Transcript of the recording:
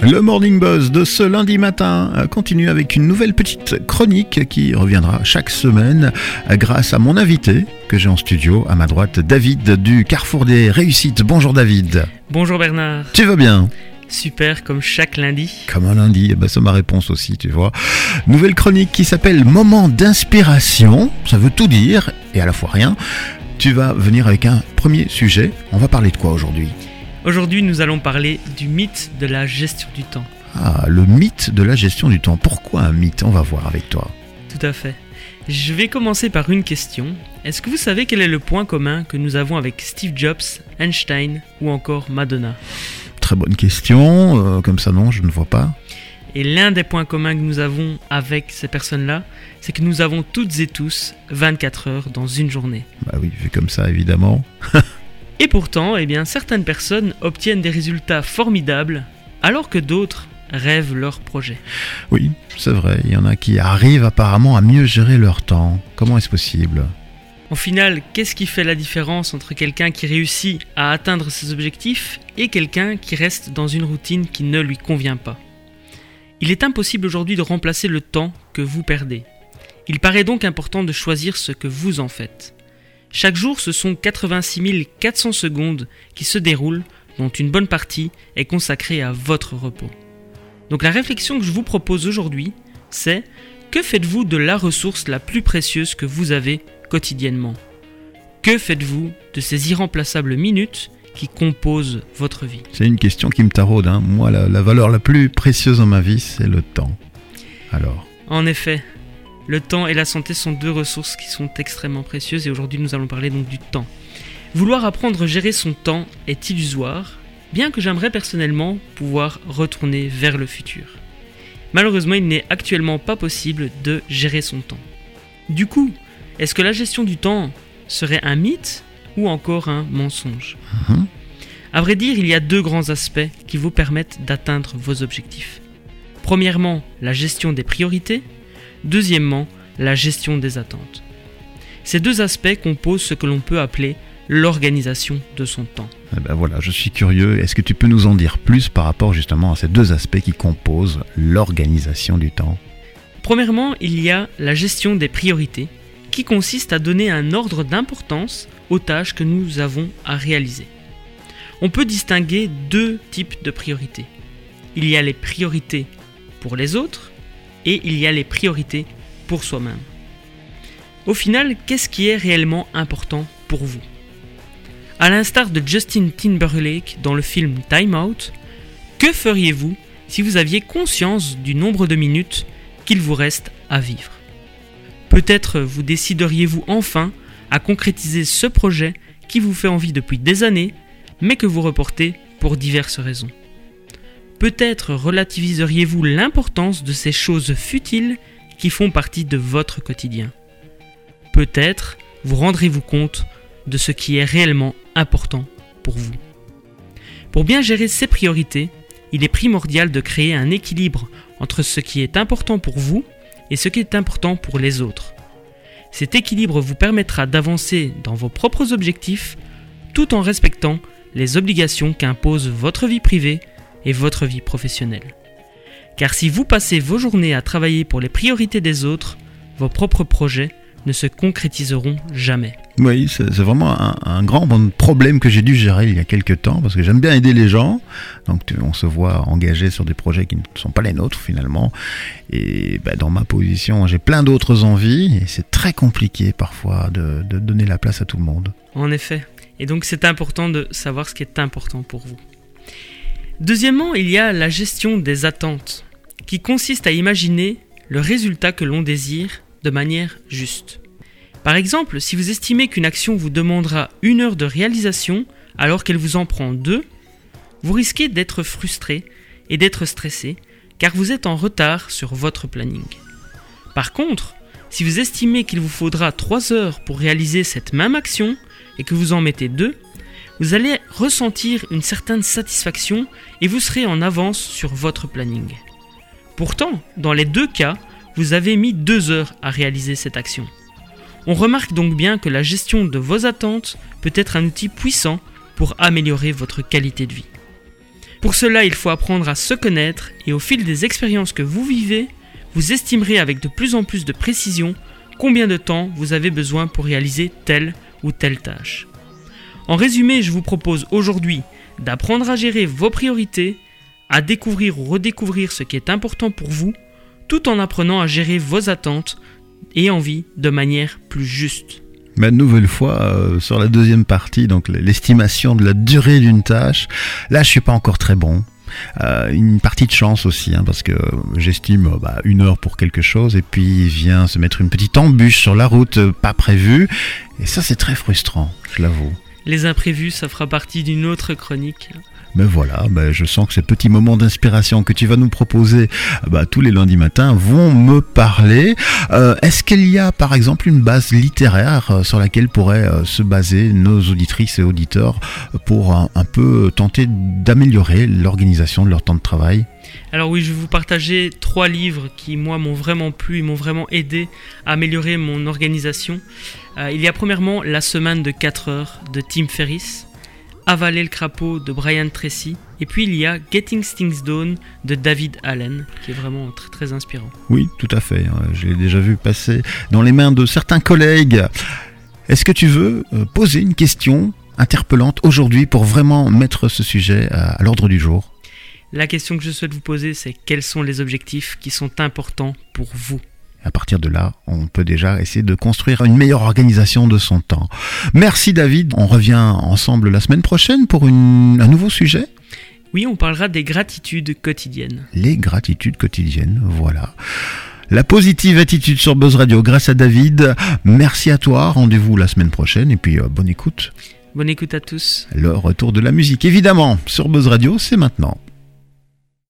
Le Morning Buzz de ce lundi matin continue avec une nouvelle petite chronique qui reviendra chaque semaine grâce à mon invité que j'ai en studio à ma droite, David du Carrefour des Réussites. Bonjour David. Bonjour Bernard. Tu vas bien? Super, comme chaque lundi. Comme un lundi, eh ben, c'est ma réponse aussi, tu vois. Nouvelle chronique qui s'appelle Moment d'inspiration, ça veut tout dire et à la fois rien. Tu vas venir avec un premier sujet. On va parler de quoi aujourd'hui? Aujourd'hui, nous allons parler du mythe de la gestion du temps. Ah, le mythe de la gestion du temps. Pourquoi un mythe? On va voir avec toi. Tout à fait. Je vais commencer par une question. Est-ce que vous savez quel est le point commun que nous avons avec Steve Jobs, Einstein ou encore Madonna? Très bonne question. Euh, comme ça, non, je ne vois pas. Et l'un des points communs que nous avons avec ces personnes-là, c'est que nous avons toutes et tous 24 heures dans une journée. Bah oui, vu comme ça, évidemment. Et pourtant, eh bien, certaines personnes obtiennent des résultats formidables, alors que d'autres rêvent leur projet. Oui, c'est vrai, il y en a qui arrivent apparemment à mieux gérer leur temps. Comment est-ce possible? Au final, qu'est-ce qui fait la différence entre quelqu'un qui réussit à atteindre ses objectifs et quelqu'un qui reste dans une routine qui ne lui convient pas? Il est impossible aujourd'hui de remplacer le temps que vous perdez. Il paraît donc important de choisir ce que vous en faites. Chaque jour, ce sont 86 400 secondes qui se déroulent, dont une bonne partie est consacrée à votre repos. Donc la réflexion que je vous propose aujourd'hui, c'est que faites-vous de la ressource la plus précieuse que vous avez quotidiennement? Que faites-vous de ces irremplaçables minutes qui composent votre vie? C'est une question qui me taraude. Hein. Moi, la, la valeur la plus précieuse dans ma vie, c'est le temps. Alors? En effet, le temps et la santé sont deux ressources qui sont extrêmement précieuses et aujourd'hui nous allons parler donc du temps. Vouloir apprendre à gérer son temps est illusoire, bien que j'aimerais personnellement pouvoir retourner vers le futur. Malheureusement, il n'est actuellement pas possible de gérer son temps. Du coup, est-ce que la gestion du temps serait un mythe ou encore un mensonge? Mhm. À vrai dire, il y a deux grands aspects qui vous permettent d'atteindre vos objectifs. Premièrement, la gestion des priorités. Deuxièmement, la gestion des attentes. Ces deux aspects composent ce que l'on peut appeler l'organisation de son temps. Eh ben voilà, je suis curieux. Est-ce que tu peux nous en dire plus par rapport justement à ces deux aspects qui composent l'organisation du temps? Premièrement, il y a la gestion des priorités, qui consiste à donner un ordre d'importance aux tâches que nous avons à réaliser. On peut distinguer deux types de priorités. Il y a les priorités pour les autres et il y a les priorités pour soi-même. Au final, qu'est-ce qui est réellement important pour vous? À l'instar de Justin Timberlake dans le film Time Out, que feriez-vous si vous aviez conscience du nombre de minutes qu'il vous reste à vivre? Peut-être vous décideriez-vous enfin à concrétiser ce projet qui vous fait envie depuis des années, mais que vous reportez pour diverses raisons. Peut-être relativiseriez-vous l'importance de ces choses futiles qui font partie de votre quotidien. Peut-être vous rendrez-vous compte de ce qui est réellement important pour vous. Pour bien gérer ces priorités, il est primordial de créer un équilibre entre ce qui est important pour vous et ce qui est important pour les autres. Cet équilibre vous permettra d'avancer dans vos propres objectifs tout en respectant les obligations qu'impose votre vie privée et votre vie professionnelle. Car si vous passez vos journées à travailler pour les priorités des autres, vos propres projets ne se concrétiseront jamais. Oui, c'est vraiment un, un grand problème que j'ai dû gérer il y a quelques temps parce que j'aime bien aider les gens. Donc on se voit engagé sur des projets qui ne sont pas les nôtres finalement. Et bah, dans ma position, j'ai plein d'autres envies et c'est très compliqué parfois de, de donner la place à tout le monde. En effet. Et donc c'est important de savoir ce qui est important pour vous. Deuxièmement, il y a la gestion des attentes, qui consiste à imaginer le résultat que l'on désire de manière juste. Par exemple, si vous estimez qu'une action vous demandera une heure de réalisation alors qu'elle vous en prend deux, vous risquez d'être frustré et d'être stressé car vous êtes en retard sur votre planning. Par contre, si vous estimez qu'il vous faudra 3 heures pour réaliser cette même action et que vous en mettez deux, vous allez ressentir une certaine satisfaction et vous serez en avance sur votre planning. Pourtant, dans les deux cas, vous avez mis deux heures à réaliser cette action. On remarque donc bien que la gestion de vos attentes peut être un outil puissant pour améliorer votre qualité de vie. Pour cela, il faut apprendre à se connaître et au fil des expériences que vous vivez, vous estimerez avec de plus en plus de précision combien de temps vous avez besoin pour réaliser telle ou telle tâche. En résumé, je vous propose aujourd'hui d'apprendre à gérer vos priorités, à découvrir ou redécouvrir ce qui est important pour vous, tout en apprenant à gérer vos attentes et envies de manière plus juste. Mais nouvelle fois, euh, sur la deuxième partie, donc l'estimation de la durée d'une tâche, là je suis pas encore très bon. Euh, une partie de chance aussi, hein, parce que j'estime euh, bah, une heure pour quelque chose, et puis il vient se mettre une petite embûche sur la route, pas prévue, et ça c'est très frustrant, je l'avoue. Les imprévus, ça fera partie d'une autre chronique. Mais voilà, ben je sens que ces petits moments d'inspiration que tu vas nous proposer bah, tous les lundis matins vont me parler. Euh, Est-ce qu'il y a par exemple une base littéraire euh, sur laquelle pourraient euh, se baser nos auditrices et auditeurs pour un, peu tenter d'améliorer l'organisation de leur temps de travail? Alors oui, je vais vous partager trois livres qui, moi, m'ont vraiment plu et m'ont vraiment aidé à améliorer mon organisation. Il y a premièrement La semaine de 4 heures de Tim Ferriss, Avaler le crapaud de Brian Tracy, et puis il y a Getting Things Done de David Allen, qui est vraiment très très inspirant. Oui, tout à fait. Euh, Je l'ai déjà vu passer dans les mains de certains collègues. Est-ce que tu veux euh, poser une question interpellante aujourd'hui pour vraiment mettre ce sujet à l'ordre du jour? La question que je souhaite vous poser, c'est quels sont les objectifs qui sont importants pour vous? À partir de là, on peut déjà essayer de construire une meilleure organisation de son temps. Merci David, on revient ensemble la semaine prochaine pour une- un nouveau sujet. Oui, on parlera des gratitudes quotidiennes. Les gratitudes quotidiennes, voilà. La positive attitude sur Buzz Radio grâce à David. Merci à toi, rendez-vous la semaine prochaine et puis euh, bonne écoute. Bonne écoute à tous. Le retour de la musique, évidemment, sur Buzz Radio, c'est maintenant.